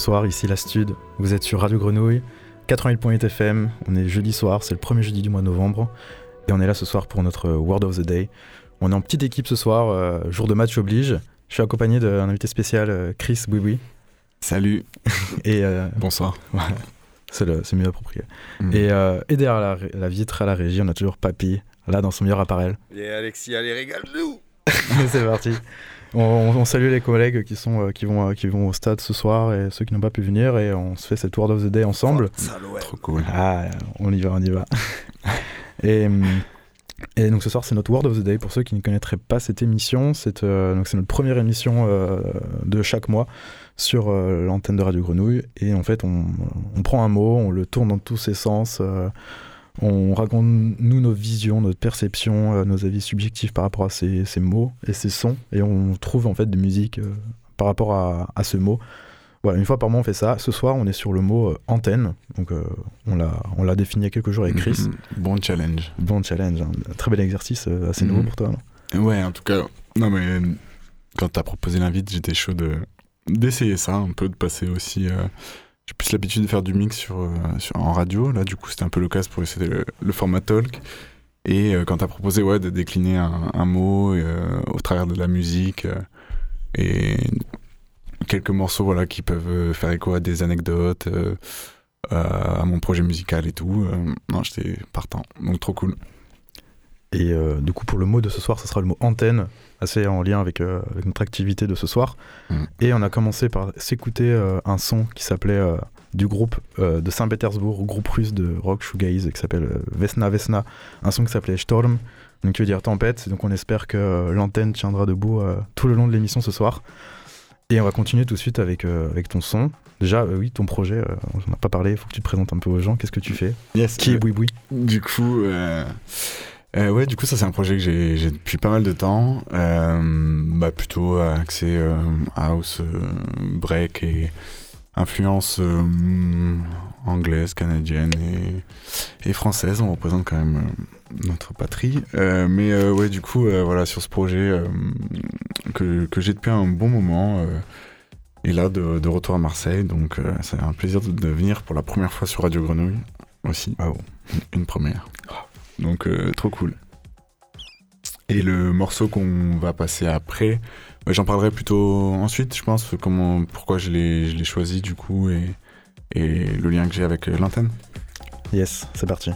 Bonsoir, ici la Stud. Vous êtes sur Radio Grenouille, 88.8 FM. On est jeudi soir, c'est le premier jeudi du mois de novembre. Et on est là ce soir pour notre Word of the Day. On est en petite équipe ce soir, euh, jour de match oblige. Je suis accompagné d'un invité spécial, euh, Chris Bouiboui. Salut. Et euh, Bonsoir. c'est le- c'est mieux approprié. Mm. Et, euh, et derrière la, la vitre à la régie, on a toujours Papy, là dans son meilleur appareil. Et Alexis, allez, régale-nous c'est parti. On, salue les collègues qui, sont, euh, qui, vont, euh, qui vont au stade ce soir et ceux qui n'ont pas pu venir. Et on se fait cette Word of the Day ensemble. Salouette. Trop cool. Ah, on y va, on y va. et, et donc ce soir, c'est notre Word of the Day. Pour ceux qui ne connaîtraient pas cette émission, c'est euh, donc c'est notre première émission euh, de chaque mois sur euh, l'antenne de Radio Grenouille. Et en fait, on, on prend un mot, on le tourne dans tous ses sens. On raconte, nous, nos visions, notre perception, euh, nos avis subjectifs par rapport à ces, ces mots et ces sons. Et on trouve en fait des musiques euh, par rapport à, à ce mot. Voilà, une fois par mois, on fait ça. Ce soir, on est sur le mot euh, antenne. Donc, euh, on l'a on l'a défini il y a quelques jours avec Chris. Mhm. Bon challenge. Bon challenge, hein. Très bel exercice, assez nouveau pour toi. non? Ouais, en tout cas, non mais quand t'as proposé l'invite, j'étais chaud de d'essayer ça, un peu de passer aussi. J'ai plus l'habitude de faire du mix euh, sur en radio. Là, du coup, c'était un peu l'occasion pour essayer le, le format talk. Et euh, quand t'as proposé ouais, de décliner un, mot euh, au travers de la musique et quelques morceaux voilà, qui peuvent faire écho à des anecdotes, à mon projet musical et tout, non, j'étais partant. Donc, trop cool. Et du coup, pour le mot de ce soir, ce sera le mot antenne, assez en lien avec, euh, avec notre activité de ce soir. Mhm. Et on a commencé par s'écouter euh, un son qui s'appelait euh, du groupe de Saint-Pétersbourg, groupe russe de rock shoegaze, qui s'appelle Vesna Vesna, un son qui s'appelait Storm, donc qui veut dire tempête. Donc on espère que l'antenne tiendra debout tout le long de l'émission ce soir. Et on va continuer tout de suite avec, euh, avec ton son. Déjà, euh, oui, ton projet, euh, on n'en a pas parlé, il faut que tu te présentes un peu aux gens. Qu'est-ce que tu fais? Yes. Qui est Boui Boui? Du coup, euh, ouais, du coup, ça c'est un projet que j'ai depuis pas mal de temps, euh, bah plutôt axé euh, house, euh, break et influence euh, anglaise, canadienne et, et française. On représente quand même notre patrie. Mais ouais, du coup, voilà, sur ce projet que, que j'ai depuis un bon moment. et là, de, retour à Marseille, donc c'est un plaisir de, venir pour la première fois sur Radio Grenouille aussi. Une première. Donc, euh, trop cool. Et le morceau qu'on va passer après, bah, j'en parlerai plutôt ensuite, je pense, comment, pourquoi je l'ai choisi du coup et, et le lien que j'ai avec euh, l'antenne. Yes, c'est parti.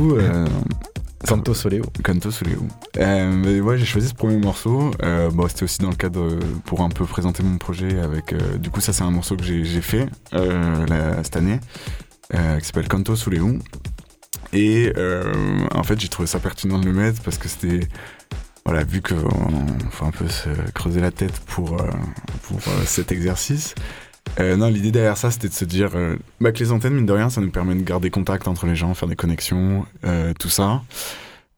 Coup, euh, Canto Soleo. Canto Soleo. Euh, ouais, j'ai choisi ce premier morceau. Euh, bon, c'était aussi dans le cadre euh, pour un peu présenter mon projet avec. du coup, ça, c'est un morceau que j'ai fait la- cette année, qui s'appelle Canto Soleo. Et en fait, j'ai trouvé ça pertinent de le mettre parce que c'était. Voilà, vu qu'on faut un peu se creuser la tête pour, pour cet exercice. Euh, non, l'idée derrière ça, c'était de se dire euh, bah, que les antennes, mine de rien, ça nous permet de garder contact entre les gens, faire des connexions, euh, tout ça.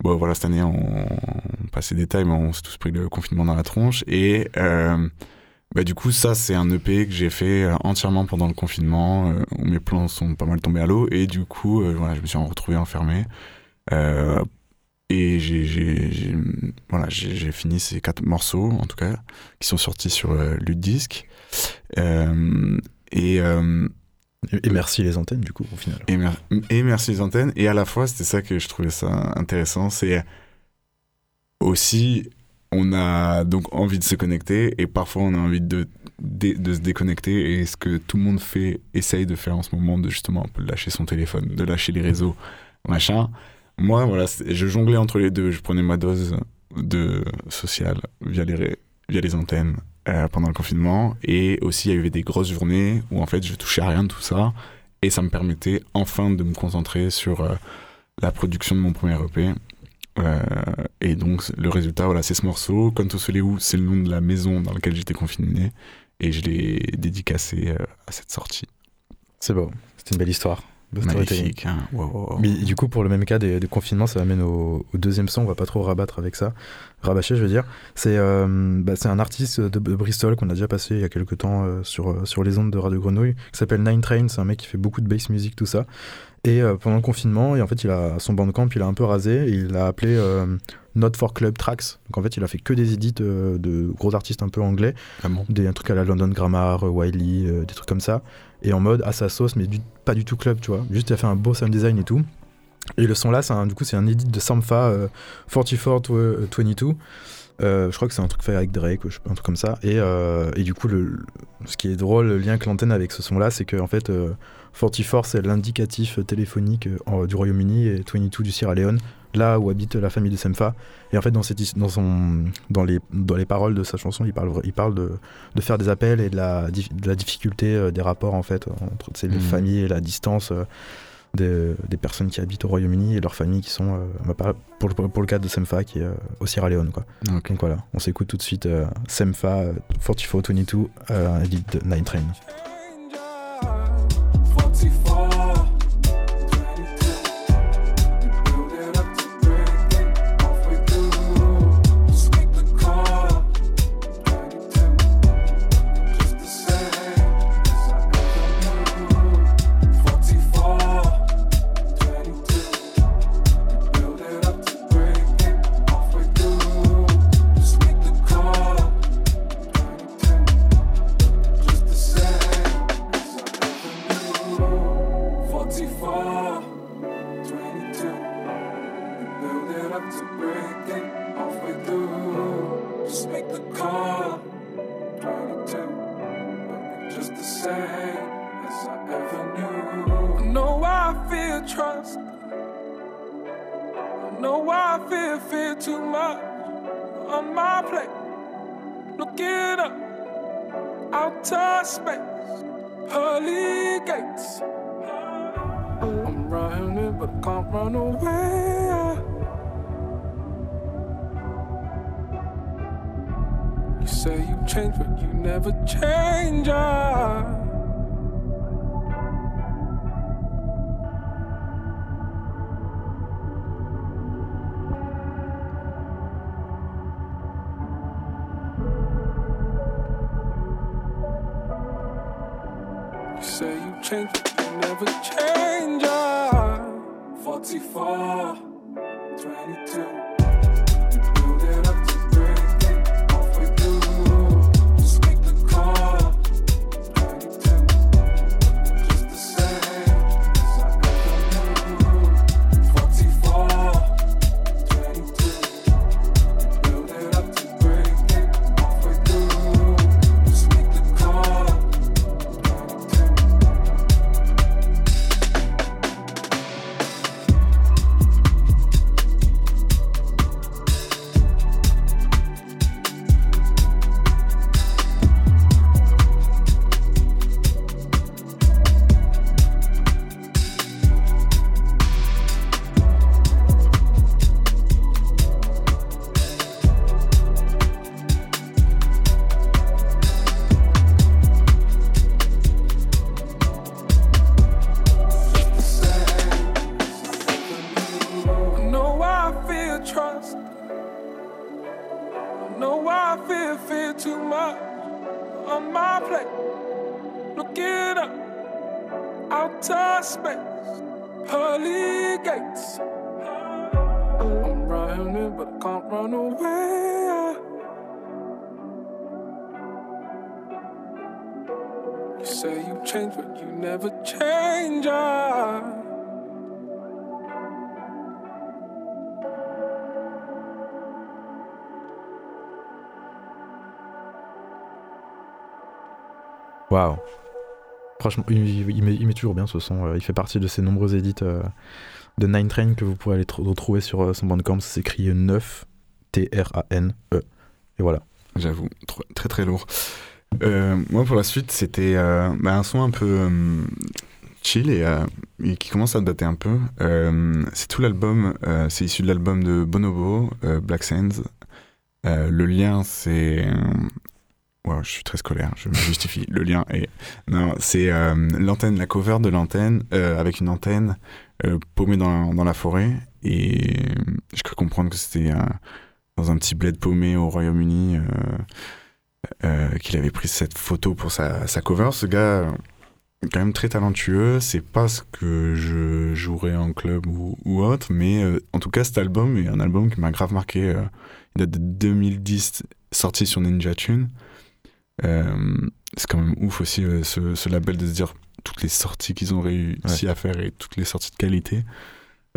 Bon, voilà, cette année, on, on les détails, mais on s'est tous pris le confinement dans la tronche. Et bah, du coup, ça, c'est un EP que j'ai fait entièrement pendant le confinement, où mes plans sont pas mal tombés à l'eau. Et du coup, voilà, je me suis retrouvé enfermé. Et j'ai, voilà, fini ces quatre morceaux, en tout cas, qui sont sortis sur euh, Ludisk. Euh, et, euh, Et, merci les antennes, du coup, au final. et, mer- et merci les antennes. Et à la fois, c'était ça que je trouvais ça intéressant, c'est aussi, on a donc envie de se connecter et parfois on a envie de, de, de se déconnecter. Et ce que tout le monde fait, essaye de faire en ce moment, de justement un peu lâcher son téléphone, de lâcher les réseaux, machin. Moi, voilà, je jonglais entre les deux. Je prenais ma dose de social via les, via les antennes euh, pendant le confinement. Et aussi, il y avait des grosses journées où en fait, je touchais à rien de tout ça. Et ça me permettait enfin de me concentrer sur euh, la production de mon premier EP. Euh, et donc, le résultat, voilà, c'est ce morceau. Canto Soleu, c'est le nom de la maison dans laquelle j'étais confiné. Et je l'ai dédicacé à cette sortie. C'est beau. C'était une belle histoire. Magnifique. hein. Wow, wow, wow. Mais du coup, pour le même cas des, des confinements, ça m'amène au, au deuxième son. On va pas trop rabattre avec ça. Rabâcher, je veux dire. C'est euh, bah, un artiste de, de Bristol qu'on a déjà passé il y a quelques temps euh, sur, euh, sur les ondes de Radio Grenouille, qui s'appelle Nine Train. C'est un mec qui fait beaucoup de bass music, tout ça. Et euh, pendant le confinement, et en fait, il a son bandcamp, il a un peu rasé. Et il l'a appelé Not for Club Tracks. Donc en fait, il a fait que des edits euh, de gros artistes un peu anglais Vraiment. des un trucs à la London Grammar, Wiley, des trucs comme ça, et en mode à sa sauce, mais pas du tout club, tu vois. Juste, il a fait un beau sound design et tout. Et le son là, un- du coup, c'est un edit de Sampha euh, 4422. Euh, je crois que c'est un truc fait avec Drake, un truc comme ça. Et, euh, et du coup, le, ce qui est drôle, le lien que l'antenne avec ce son là, c'est que en fait, euh, 44 c'est l'indicatif téléphonique euh, du Royaume-Uni et 22 du Sierra Leone, là où habite la famille de Semfa. Et en fait, dans, cette, his- dans, son, dans, les, dans les paroles de sa chanson, il parle, vra- il parle de, de faire des appels et de la, dif- de la difficulté euh, des rapports en fait entre les Mhm. familles et la distance euh, des, des personnes qui habitent au Royaume-Uni et leurs familles qui sont, euh, bah, pour, le, pour le cas de Semfa, qui est euh, au Sierra Leone. Quoi. Donc voilà, on s'écoute tout de suite euh, Semfa euh, 4422, euh, un edit de Nine Train. Waouh. Franchement, il, met, toujours bien ce son. euh, Il fait partie de ces nombreux édits euh, de Nine Train que vous pourrez aller tr- retrouver sur euh, son bandcamp. Ça s'écrit 9 T-R-A-N-E. Et voilà. J'avoue, tr- très très lourd. Moi, pour la suite, c'était bah, un son un peu chill et, et qui commence à dater un peu. C'est tout l'album, c'est issu de l'album de Bonobo, Black Sands. Le lien, c'est. Wow, je suis très scolaire, je me justifie. le lien est. Non, c'est euh, l'antenne, la cover de l'antenne, euh, avec une antenne euh, paumée dans, dans la forêt. Et je crois comprendre que c'était dans un petit bled paumé au Royaume-Uni. qu'il avait pris cette photo pour sa, sa cover. Ce gars, quand même très talentueux. C'est pas ce que je jouerais en club ou, ou autre, mais en tout cas, cet album est un album qui m'a grave marqué. il date de 2010, sorti sur Ninja Tune. Euh, c'est quand même ouf aussi euh, ce, ce label de se dire toutes les sorties qu'ils ont réussi à faire et toutes les sorties de qualité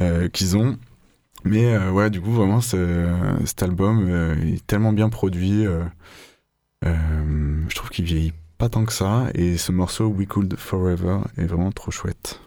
euh, qu'ils ont. Mais euh, ouais, du coup, vraiment, ce- cet album euh, est tellement bien produit. euh, je trouve qu'il vieillit pas tant que ça. Et ce morceau, We Could Forever, est vraiment trop chouette.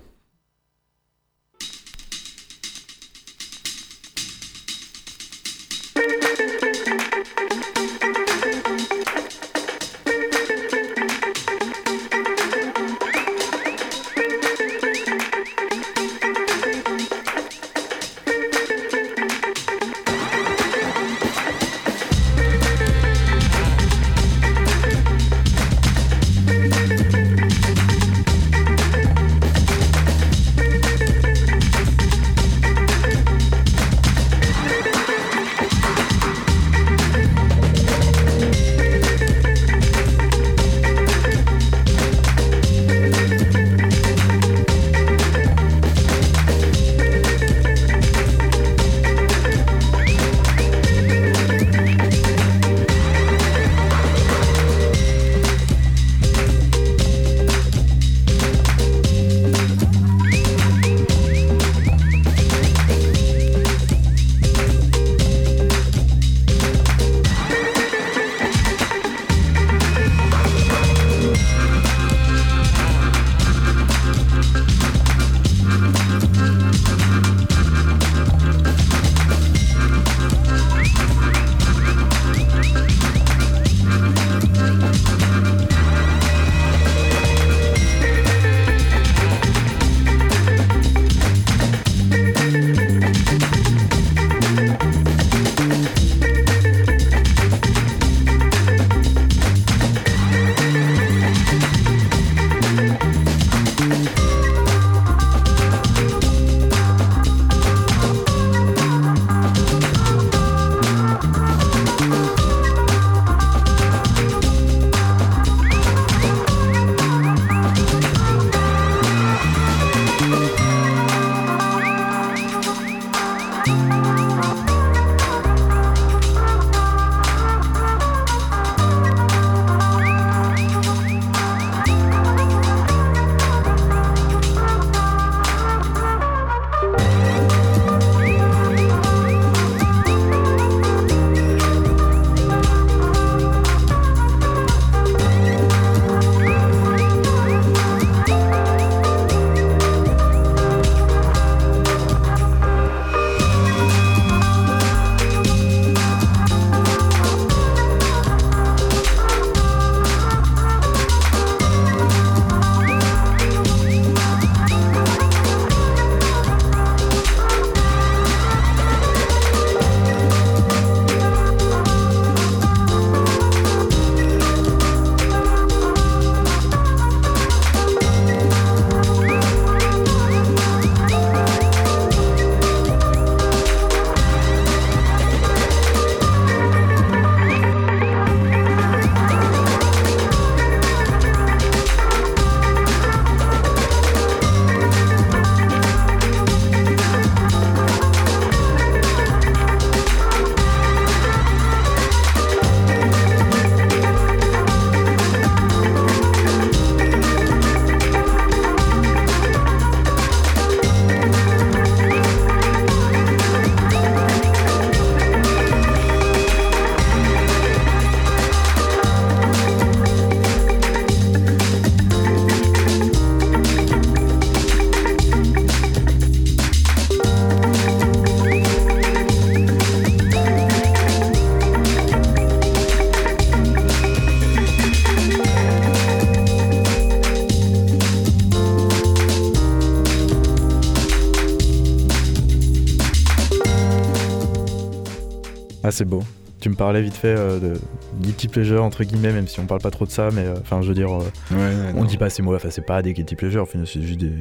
C'est beau. Tu me parlais vite fait euh, de guilty pleasure entre guillemets, même si on parle pas trop de ça, mais euh, enfin, je veux dire, euh, Ouais, ouais, on non. dit pas ces mots. Enfin, c'est pas des guilty pleasure. Enfin, c'est juste des.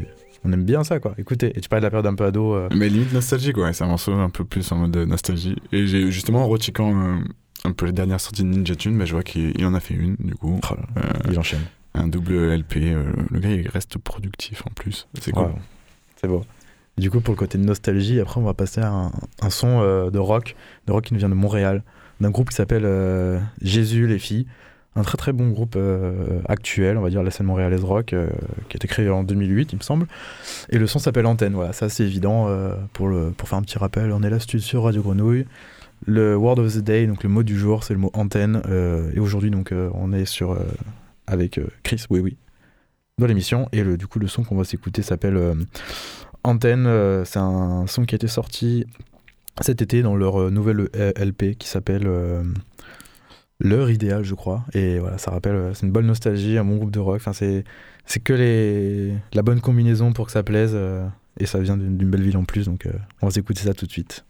On aime bien ça, quoi. Écoutez, et tu parlais de la période un peu ado. euh, Mais limite nostalgique, ouais, c'est un morceau un peu plus en mode nostalgie. Et j'ai justement en recheckant euh, un peu les dernières sorties de Ninja Tune, bah, je vois qu'il il en a fait une, du coup. oh là Euh, il enchaîne. un double LP. le gars, il reste productif en plus. C'est cool. Ouais, c'est beau. Du coup, pour le côté de nostalgie, après, on va passer à un, son euh, de rock, de rock qui nous vient de Montréal, d'un groupe qui s'appelle euh, Jésus les filles. Un très très bon groupe euh, actuel, on va dire la scène montréalaise rock, qui a été créé en 2008, il me semble. Et le son s'appelle Antenne, voilà, ça c'est évident pour, pour faire un petit rappel. On est là sur Radio Grenouille. Le word of the day, donc le mot du jour, c'est le mot antenne. et aujourd'hui, donc, on est sur avec Chris, oui, oui, dans l'émission. Et le, du coup, le son qu'on va s'écouter s'appelle Antenne. euh, c'est un son qui a été sorti cet été dans leur euh, nouvelle euh, LP qui s'appelle L'heure idéale, je crois. Et voilà, ça rappelle, c'est une bonne nostalgie, un bon groupe de rock. Enfin, c'est, c'est que les, la bonne combinaison pour que ça plaise. et ça vient d'une, belle ville en plus. Donc, on va s'écouter ça tout de suite.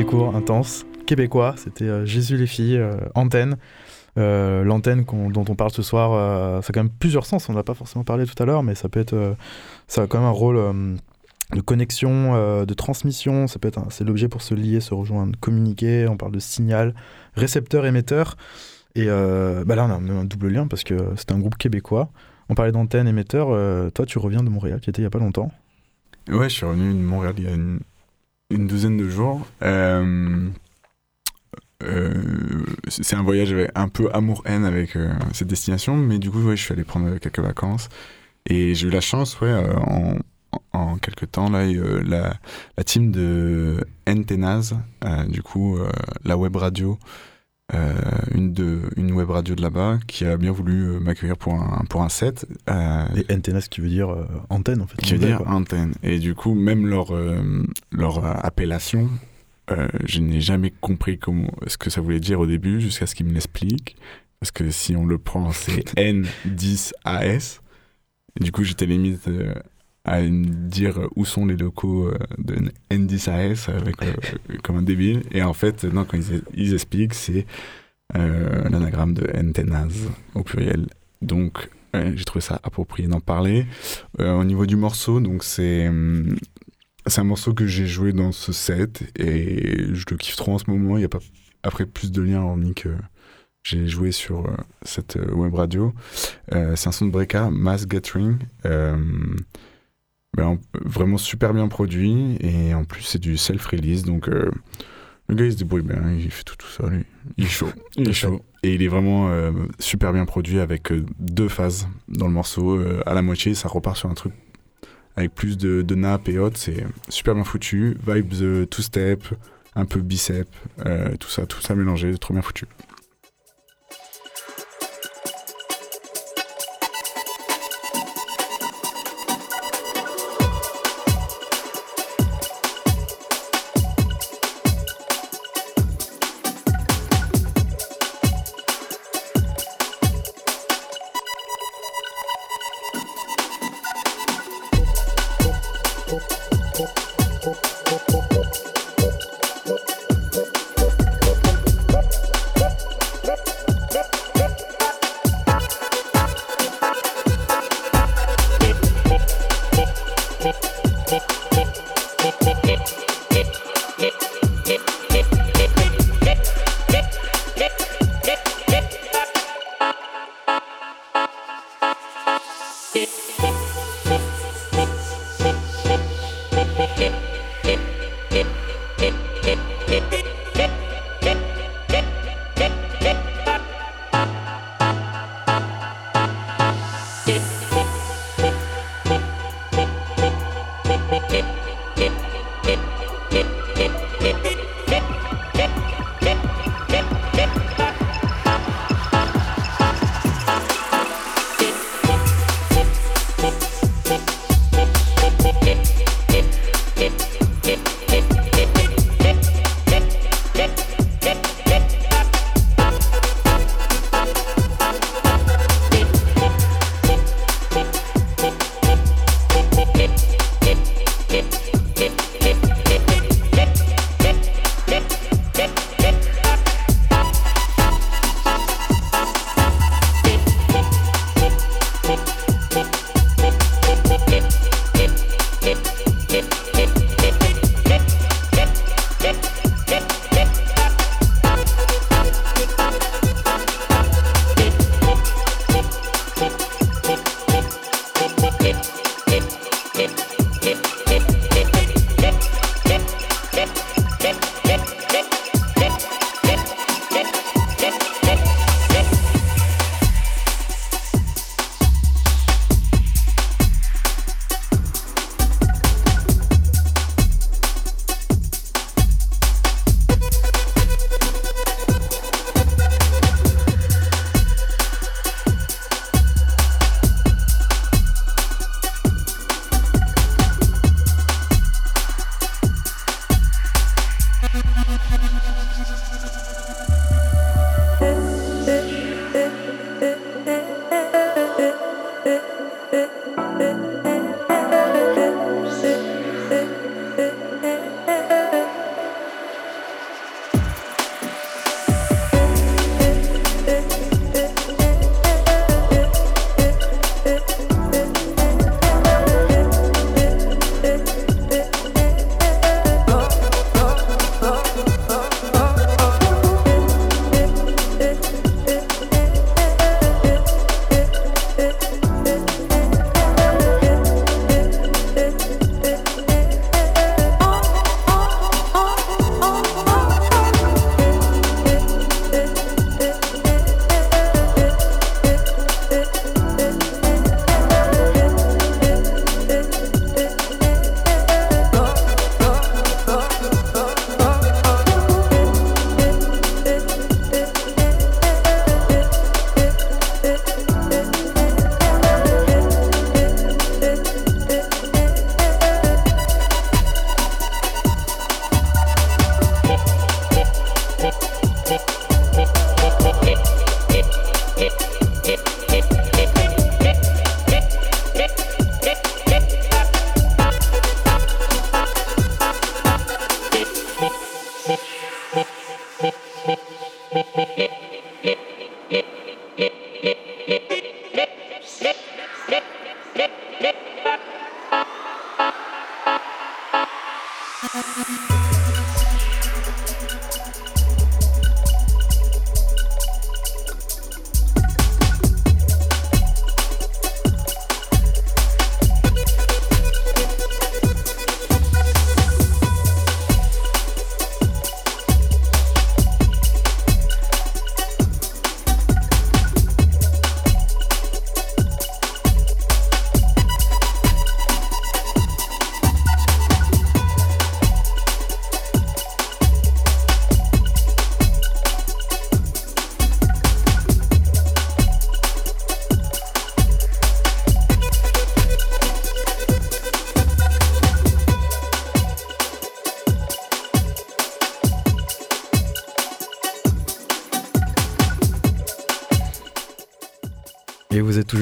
C'était court, intense, québécois. C'était euh, Jésus les filles, euh, antenne. Euh, L'antenne dont on parle ce soir, ça a quand même plusieurs sens. On n'a pas forcément parlé tout à l'heure, mais ça peut être, ça a quand même un rôle de connexion, de transmission. Ça peut être, c'est l'objet pour se lier, se rejoindre, communiquer. On parle de signal, récepteur, émetteur. Et bah là, on a un double lien parce que c'est un groupe québécois. On parlait d'antenne, émetteur. toi, tu reviens de Montréal, qui était il y a pas longtemps. Ouais, je suis revenu de Montréal il y a une, une douzaine de jours. Euh, euh, c'est un voyage avec un peu amour-haine avec euh, cette destination, mais du coup, je suis allé prendre quelques vacances. Et j'ai eu la chance, ouais, en, quelques temps, là, la, team de euh, du coup, la web radio, euh, une, de, une web radio de là-bas, qui a bien voulu euh, m'accueillir pour un, pour un set. euh, Et antennas qui veut dire euh, antenne, en fait. qui veut dire quoi. antenne. Et du coup, même leur, leur appellation, je n'ai jamais compris comment, ce que ça voulait dire au début, jusqu'à ce qu'ils me l'expliquent. Parce que si on le prend, c'est N10AS. Et du coup, j'étais limite à dire où sont les locaux euh, de N10AS avec, euh, comme un débile. Et en fait, non, quand ils, ils expliquent, c'est euh, l'anagramme de antennas au pluriel. Donc, j'ai trouvé ça approprié d'en parler. Au niveau du morceau, donc c'est hum, c'est un morceau que j'ai joué dans ce set et je le kiffe trop en ce moment. Il n'y a pas après plus de liens hormis que j'ai joué sur euh, cette euh, web radio. Euh, c'est un son de Breaka, Mass Gathering. Ben, en- vraiment super bien produit et en plus c'est du self-release donc euh, le gars il se débrouille bien, il fait tout tout seul, il- est chaud, il est chaud et il est vraiment euh, super bien produit avec euh, deux phases dans le morceau. À la moitié ça repart sur un truc avec plus de, de nappes et autres, c'est super bien foutu, vibes euh, two step, un peu bicep, tout ça, tout ça mélangé, trop bien foutu.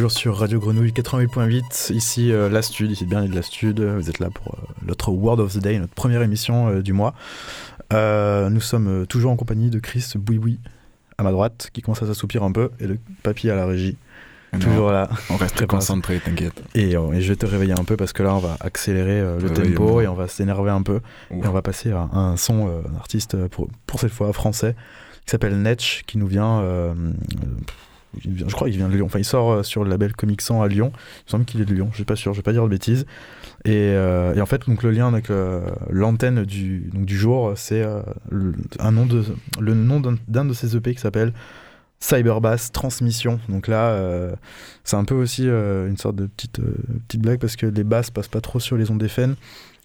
Toujours sur Radio Grenouille 88.8, ici euh, La Stud, ici bien de La Stud. Vous êtes là pour euh, notre Word of the Day, notre première émission euh, du mois. Euh, nous sommes euh, toujours en compagnie de Chris Bouiboui à ma droite, qui commence à s'assoupir un peu, et de Papy à la régie, Non, toujours là. On reste très concentré, t'inquiète. Et, euh, et je vais te réveiller un peu parce que là, on va accélérer euh, le tempo et on va s'énerver un peu. Et on va passer à, un son euh, d'un artiste, euh, pour, pour cette fois français, qui s'appelle Netch, qui nous vient, Je crois qu'il vient de Lyon. Enfin, il sort euh, sur le label Comic Sans à Lyon. Il me semble qu'il est de Lyon, je suis pas sûr, je vais pas dire de bêtises. Et, euh, et en fait, donc, le lien avec euh, l'antenne du, donc, du jour, c'est euh, le, un nom de, le nom d'un d'un de ses EP qui s'appelle Cyberbass Transmission. Donc là, c'est un peu aussi une sorte de petite, petite blague parce que les basses passent pas trop sur les ondes FM.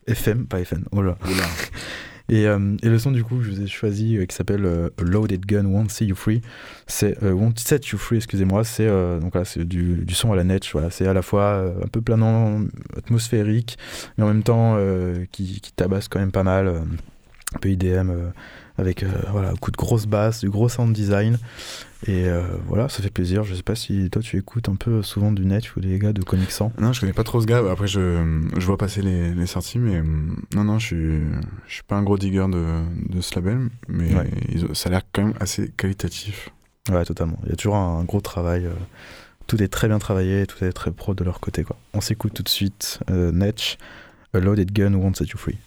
FM, pas FM, oh là. Oula. Et, euh, et le son du coup que je vous ai choisi euh, qui s'appelle euh, Loaded Gun Won't See You Free, c'est euh, Won't Set You Free, excusez-moi, c'est donc là c'est du, son à la net, voilà, c'est à la fois un peu planant, atmosphérique, mais en même temps qui, tabasse quand même pas mal, un peu IDM avec voilà coup de grosse basse, du gros sound design. Et euh, voilà, ça fait plaisir. Je sais pas si toi tu écoutes un peu souvent du net ou des gars de Comic Sans. Non, je connais pas trop ce gars. Après, je, je vois passer les, les sorties, mais hum, non, non, je suis, je suis pas un gros digger de, de ce label, mais Ouais. ils ont- ça a l'air quand même assez qualitatif. Ouais, totalement. Il y a toujours un, gros travail. euh, tout est très bien travaillé, tout est très pro de leur côté. Quoi. On s'écoute tout de suite euh, Netch, A Loaded Gun Won't Set You Free.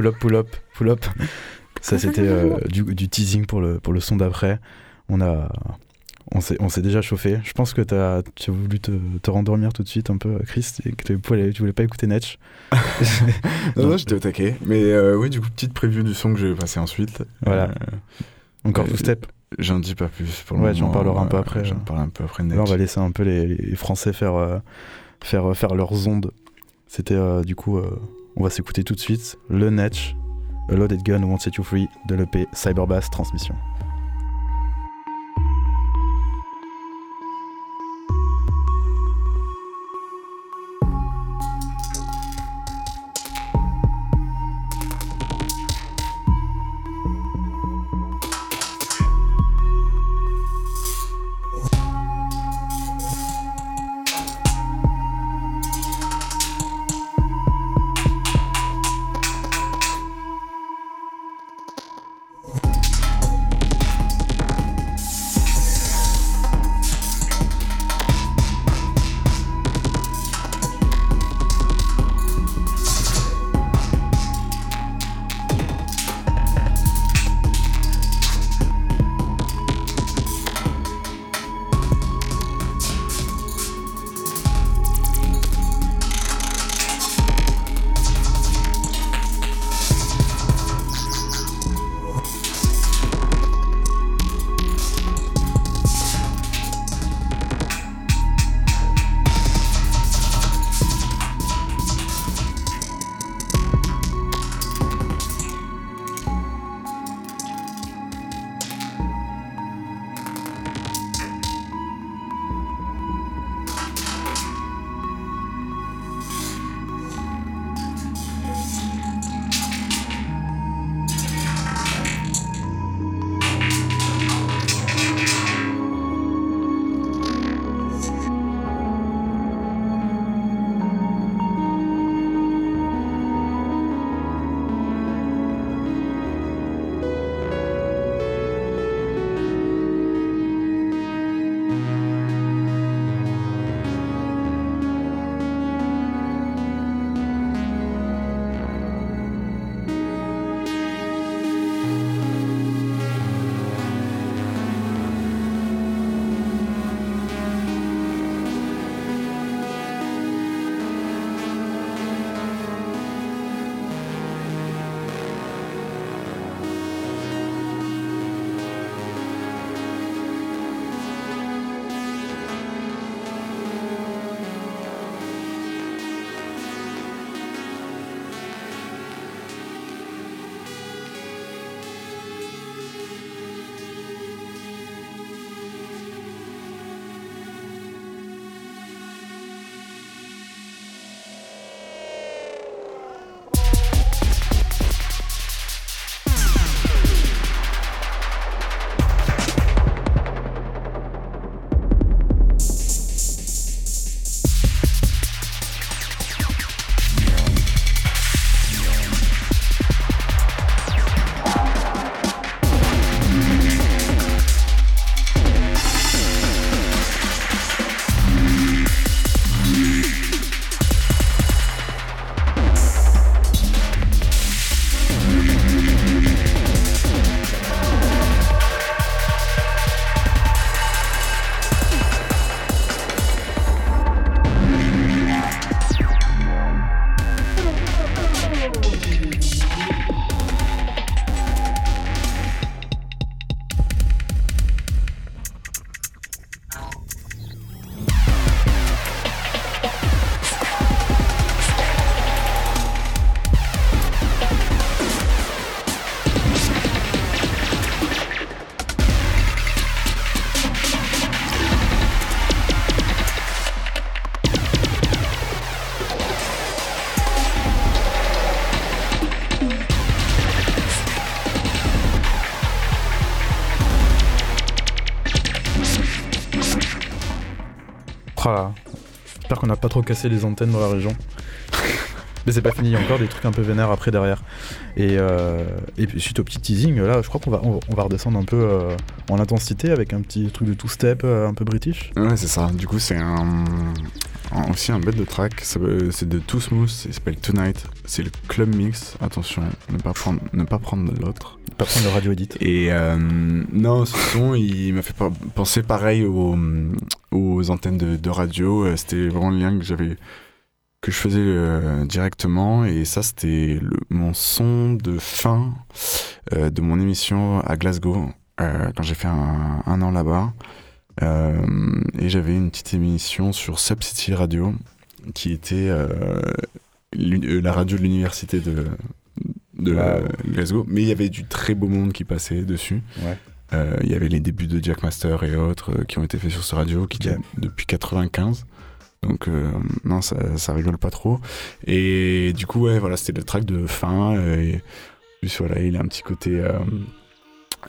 Pull up, pull up, pull up. Ça, c'était euh, du, du teasing pour le, pour le son d'après. On a. On s'est, déjà chauffé. Je pense que t'as, tu as voulu te, te rendormir tout de suite un peu, Chris, et que tu voulais, tu voulais pas écouter Netch. Non, Non. j'étais au taquet. Mais euh, oui, du coup, petite preview du son que je vais passer ensuite. Voilà. Euh, Encore Euh, two step. J'en dis pas plus pour le Ouais, moment. tu en parleras un peu Euh, après, J'en euh. parle un peu après. Là, on va laisser un peu les, les Français faire, euh, faire, faire leurs ondes. C'était euh, du coup, euh, on va s'écouter tout de suite le Netch, A Loaded Gun Won't Set You Free de l'EP Cyberbass Transmission. J'espère qu'on n'a pas trop cassé les antennes dans la région. Mais c'est pas fini, il y a encore des trucs un peu vénères après derrière. Et, euh, et puis suite au petit teasing, là, je crois qu'on va, on, on va redescendre un peu euh, en intensité avec un petit truc de two-step euh, un peu british. Ouais, c'est ça. Du coup, c'est un- aussi un bête de track. C'est de Too Smooth. Il s'appelle Tonight. C'est le club mix. Attention, ne pas prendre, ne pas prendre l'autre. Pas prendre le radio edit. Et euh, non, ce son, il m'a fait penser pareil aux, aux antennes de, de radio. Euh, C'était vraiment le lien que j'avais que je faisais euh, directement et ça c'était mon son de fin euh, de mon émission à Glasgow quand j'ai fait un, un an là-bas et j'avais une petite émission sur Subcity Radio qui était euh, euh, la radio de l'université de, de Wow. Glasgow mais il y avait du très beau monde qui passait dessus Ouais. euh, Il y avait les débuts de Jack Master et autres euh, qui ont été faits sur ce radio, qui date depuis 95. Donc euh, non, ça, ça rigole pas trop. Et du coup, ouais, voilà, c'était le track de fin. euh, et voilà, il a un petit côté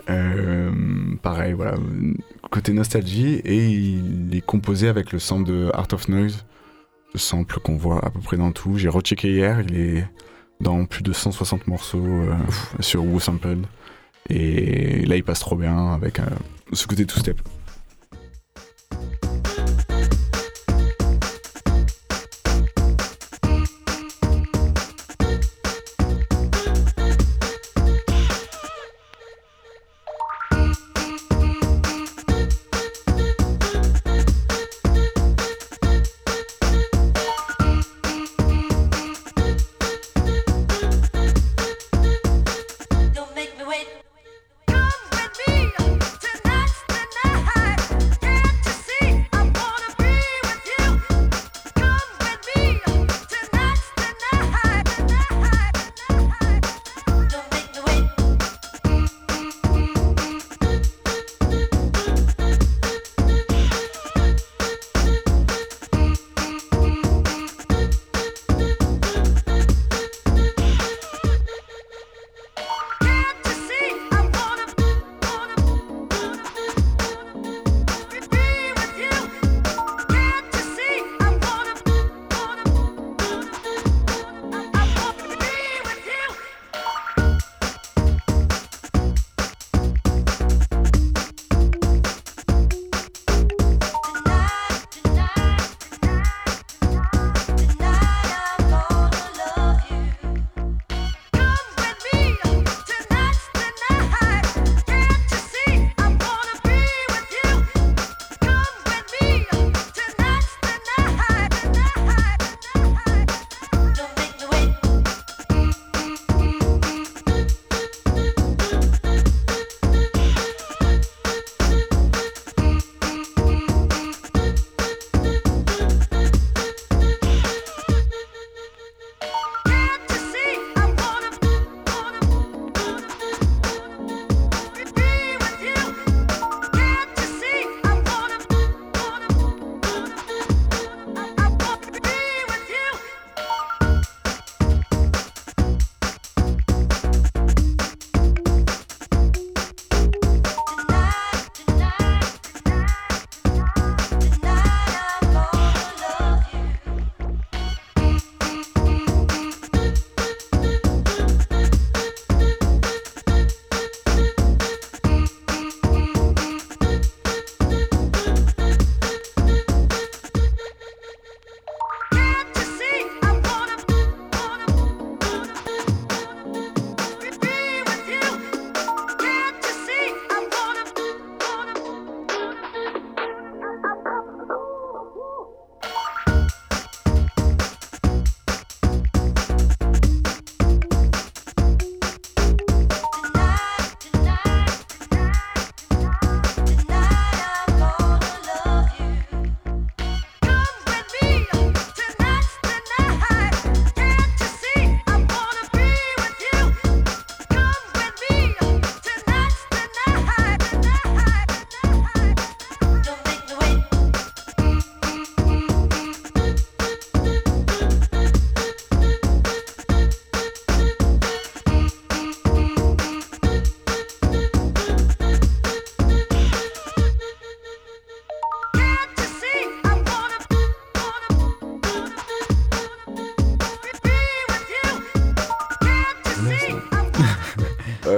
euh, pareil, voilà, côté nostalgie. Et il est composé avec le sample de Art of Noise, le sample qu'on voit à peu près dans tout. J'ai rechecké hier, il est dans plus de 160 morceaux euh, sur Woo Sampled. Et là, il passe trop bien avec euh, ce côté two-step.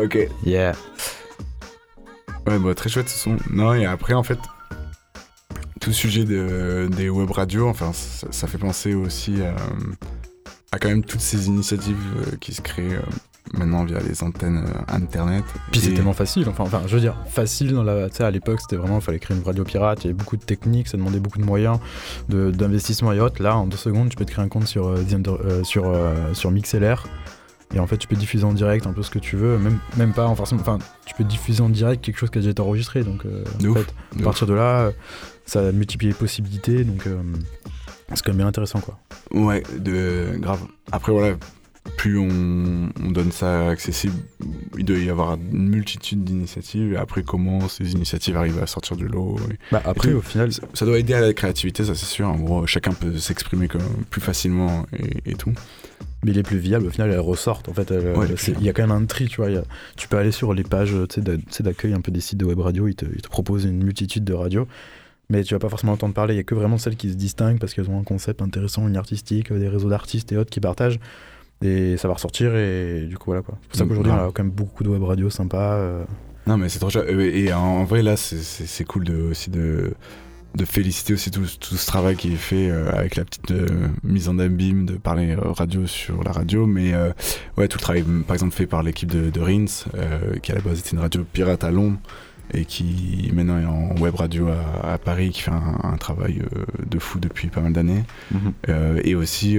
Ok. Yeah. Ouais, bah, très chouette ce son. Non, et après, en fait, tout sujet de, des web radios, enfin, ça, ça fait penser aussi à, à quand même toutes ces initiatives euh, qui se créent euh, maintenant via les antennes euh, internet. Puis c'est Et- tellement facile, enfin, enfin, je veux dire, facile dans la. Tu sais, à l'époque, c'était vraiment, il fallait créer une radio pirate, il y avait beaucoup de techniques, ça demandait beaucoup de moyens, de- d'investissement et autres. Là, en deux secondes, tu peux te créer un compte sur, euh, euh, sur, euh, sur MixLR. Et en fait, tu peux diffuser en direct un peu ce que tu veux, même, même pas en forcément. Enfin, tu peux diffuser en direct quelque chose qui a déjà été enregistré. Donc, euh, en ouf, fait, à partir de là, euh, ça multiplie les possibilités. Donc, euh, c'est quand même bien intéressant, quoi. Ouais, de grave. Après voilà, plus on, on donne ça accessible, il doit y avoir une multitude d'initiatives. Et après, comment ces initiatives arrivent à sortir du lot et- Bah, après, au final, ça, ça doit aider à la créativité, ça c'est sûr. En gros, chacun peut s'exprimer plus facilement et, et tout. Mais les plus viables, au final, elles ressortent. En fait, Ouais, il y a quand même un tri, tu vois. a- tu peux aller sur les pages d'accueil un peu des sites de web radio, ils te, ils te proposent une multitude de radios. Mais tu vas pas forcément entendre parler. Il y a que vraiment celles qui se distinguent parce qu'elles ont un concept intéressant, une artistique, des réseaux d'artistes et autres qui partagent. Et ça va ressortir. Et du coup, voilà quoi. C'est pour ça Donc, qu'aujourd'hui, on a quand même beaucoup de web radios sympas. euh. Non, mais c'est trop chouette. Euh, Et en, vrai, là, c'est- cool de, aussi de, de féliciter aussi tout, tout ce travail qui est fait euh, avec la petite euh, mise en abîme de parler euh, radio sur la radio. Mais ouais, tout le travail, par exemple, fait par l'équipe de, de Rins, qui à la base était une radio pirate à Londres et qui maintenant est en web radio à, à Paris, qui fait un, un travail de fou depuis pas mal d'années. Euh, et aussi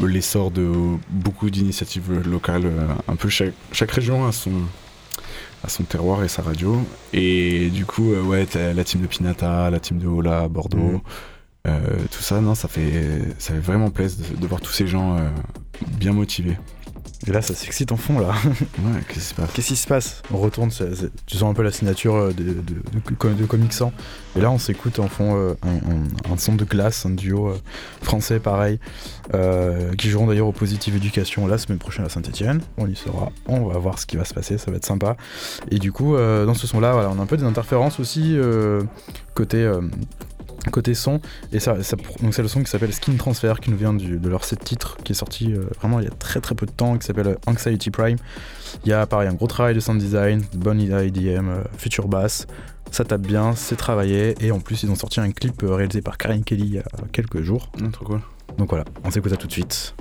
l'essor de beaucoup d'initiatives locales. un peu chaque, chaque région a son, a son terroir et sa radio. Et du coup, euh, ouais, la team de Pinata, la team de Ola à Bordeaux, Mhm. euh, tout ça, non, ça fait, ça fait vraiment plaisir de, de voir tous ces gens euh, bien motivés. Et là, ça s'excite en fond, là. Ouais, qu'est-ce qui se passe? Qu'est-ce qui se passe? On retourne, tu sens un peu la signature euh, de, de, de, de Comic Sans. Et là, on s'écoute en fond euh, un, un- un son de glace, un duo euh, français pareil, euh, qui joueront d'ailleurs au Positive Education la semaine prochaine à Saint-Etienne. On y sera, on va voir ce qui va se passer, ça va être sympa. Et du coup, dans ce son-là, voilà, on a un peu des interférences aussi côté. Côté son, et ça, ça- donc c'est le son qui s'appelle Skin Transfer qui nous vient du- de leur set titre qui est sorti euh, vraiment il y a très très peu de temps qui s'appelle euh, Anxiety Prime. Il y a pareil un gros travail de sound design, de bonne IDM, euh, future bass. Ça tape bien, c'est travaillé et en plus ils ont sorti un clip euh, réalisé par Karen Kelly il y a quelques jours. Trop cool. Donc voilà, on s'écoute ça tout de suite.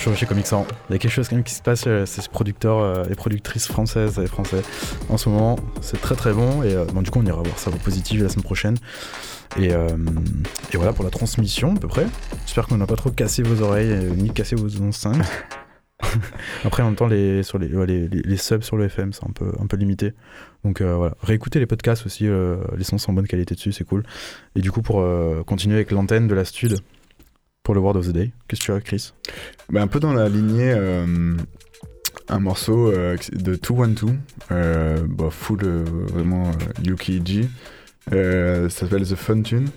Toujours chez Comics Sans. Il y a quelque chose quand même qui se passe chez ces producteurs euh, et productrices françaises et français en ce moment. C'est très très bon et euh, bon, du coup on ira voir ça au positif la semaine prochaine. Et, euh, et voilà pour la transmission à peu près. J'espère qu'on n'a pas trop cassé vos oreilles euh, ni cassé vos enceintes. Après en même temps les, sur les, les, subs sur le FM c'est un peu, un peu limité. Donc euh, voilà, réécoutez les podcasts aussi, euh, les sons sont en bonne qualité dessus, c'est cool. Et du coup pour euh, continuer avec l'antenne de la stud pour le Word of the Day, qu'est-ce que tu as Chris? Bah, un peu dans la lignée, euh, un morceau euh, de 212, euh, bah, full euh, vraiment Yuki G. Ça s'appelle The Fun Tune.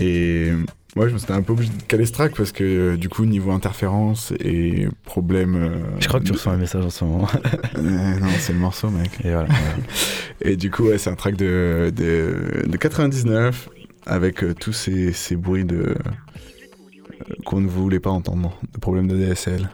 Et moi, je me suis un peu obligé de caler ce track parce que du coup, niveau interférence et problème. euh, Je crois que tu reçois un message en ce moment. Euh, non, c'est le morceau, mec. Et voilà. Et du coup, ouais, c'est un track de, de, de 99 avec euh, tous ces, ces bruits de qu'on ne voulait pas entendre, de problèmes de DSL.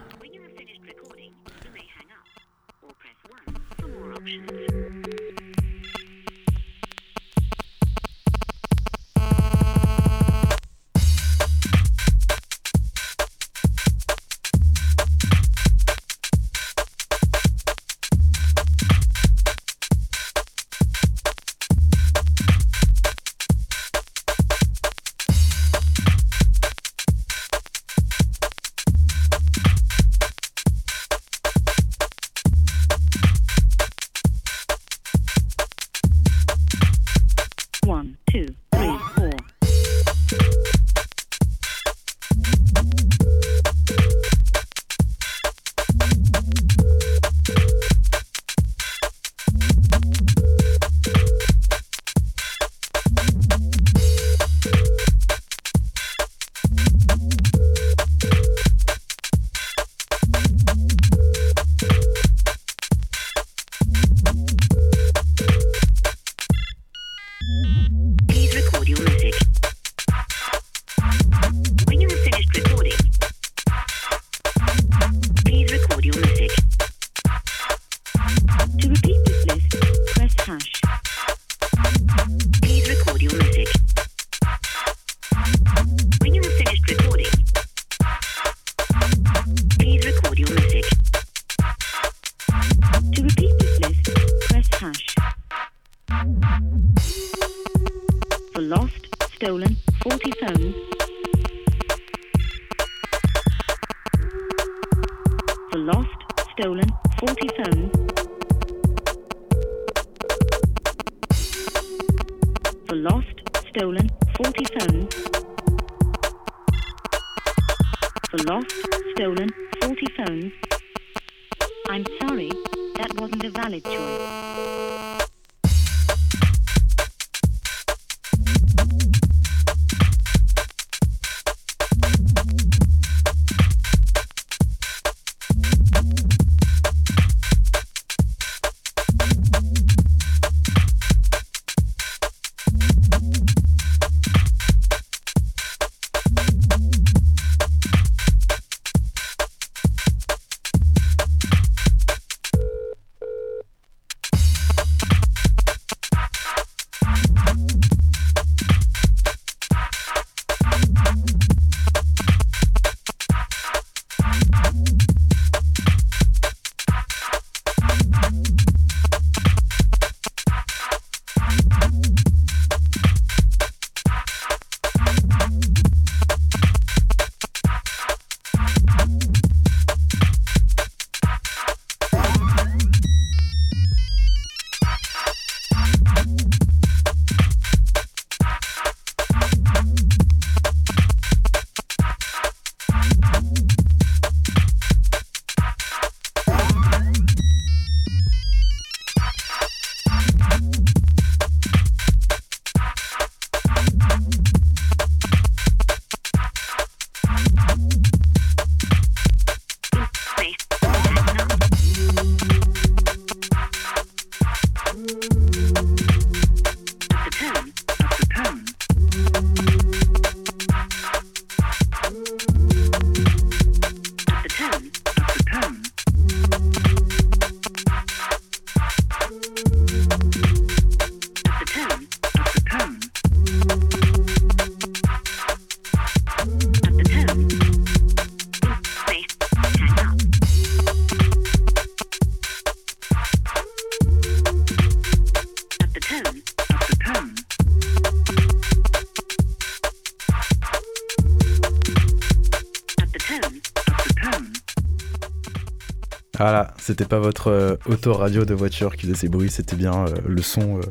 C'était pas votre euh, autoradio de voiture qui faisait ces bruits, c'était bien euh, le son, euh,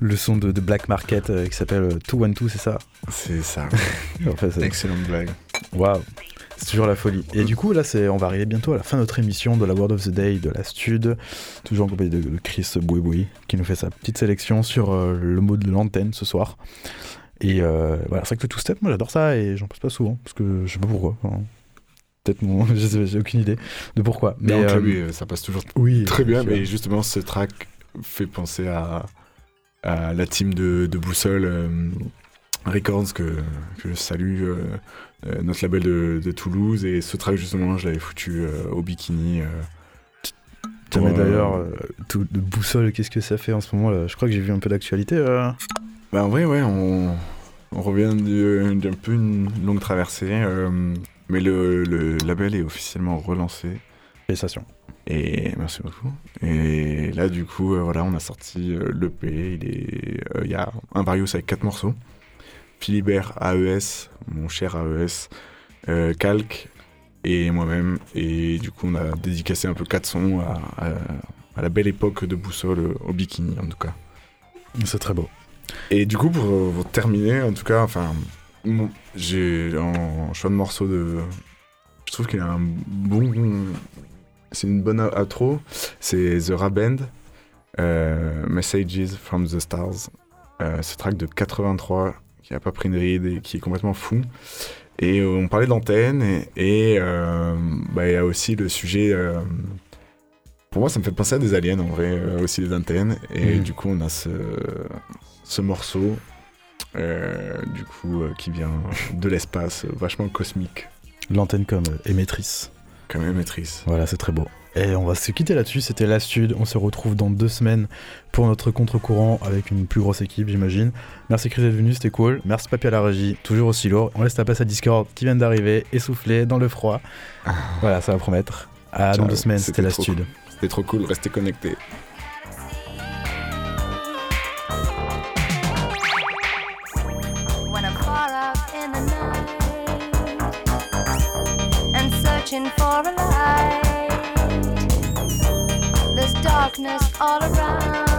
le son de, de Black Market qui s'appelle euh, 212, c'est ça? C'est ça. En fait, c'est- Excellente blague. Waouh, c'est toujours la folie. Et du coup, là, c'est, on va arriver bientôt à la fin de notre émission de la Word of the Day de la Stud, toujours en compagnie de, de Chris Bouiboui, qui nous fait sa petite sélection sur euh, le mot de l'antenne ce soir. Et euh, voilà, c'est vrai que le two-step, moi j'adore ça et j'en passe pas souvent, parce que je sais pas pourquoi. Peut-être mon. J'ai aucune idée de pourquoi. Mais Mais en club, euh, ça passe toujours oui, très bien. Mais justement, ce track fait penser à, à la team de, de Boussole euh, Records que, que je salue, euh, notre label de, de Toulouse. Et ce track, justement, je l'avais foutu au bikini. Tiens, mais d'ailleurs, tout de boussole, qu'est-ce que ça fait en ce moment là? Je crois que j'ai vu un peu d'actualité. Bah en vrai, ouais, on, on revient du- d'un peu une longue traversée, mais le, le label est officiellement relancé. Félicitations. Et merci beaucoup. Et là, du coup, euh, voilà, on a sorti euh, l'EP. Il est, euh, y a un Varius avec quatre morceaux. Philibert AES, mon cher AES, Calque et moi-même. Et du coup, on a dédicacé un peu quatre sons à, à- à la belle époque de Boussole au bikini, en tout cas. C'est très beau. Et du coup, pour, pour terminer, en tout cas, enfin, j'ai en choix de morceau de. Je trouve qu'il a un bon. C'est une bonne outro. C'est The Raband, euh, Messages from the Stars. Euh, ce track de 83 qui a pas pris une ride et qui est complètement fou. Et euh, on parlait d'antenne et, et, euh, bah, il y a aussi le sujet. pour moi, ça me fait penser à des aliens en vrai, aussi des antennes. Et Mhm. du coup, on a ce, ce morceau, du coup, euh, qui vient de l'espace, euh, vachement cosmique, L'antenne comme euh, émettrice. comme émettrice. Voilà, c'est très beau. Et on va se quitter là-dessus. C'était la Stud. On se retrouve dans deux semaines pour notre contre-courant avec une plus grosse équipe, j'imagine. Merci Chris d'être venu, c'était cool. Merci Papy à la régie, toujours aussi lourd. On laisse la place à Discord qui vient d'arriver, essoufflé dans le froid. voilà, ça va promettre. À dans deux semaines, c'était la Stud. cool. C'était trop cool, restez connectés. Darkness all around.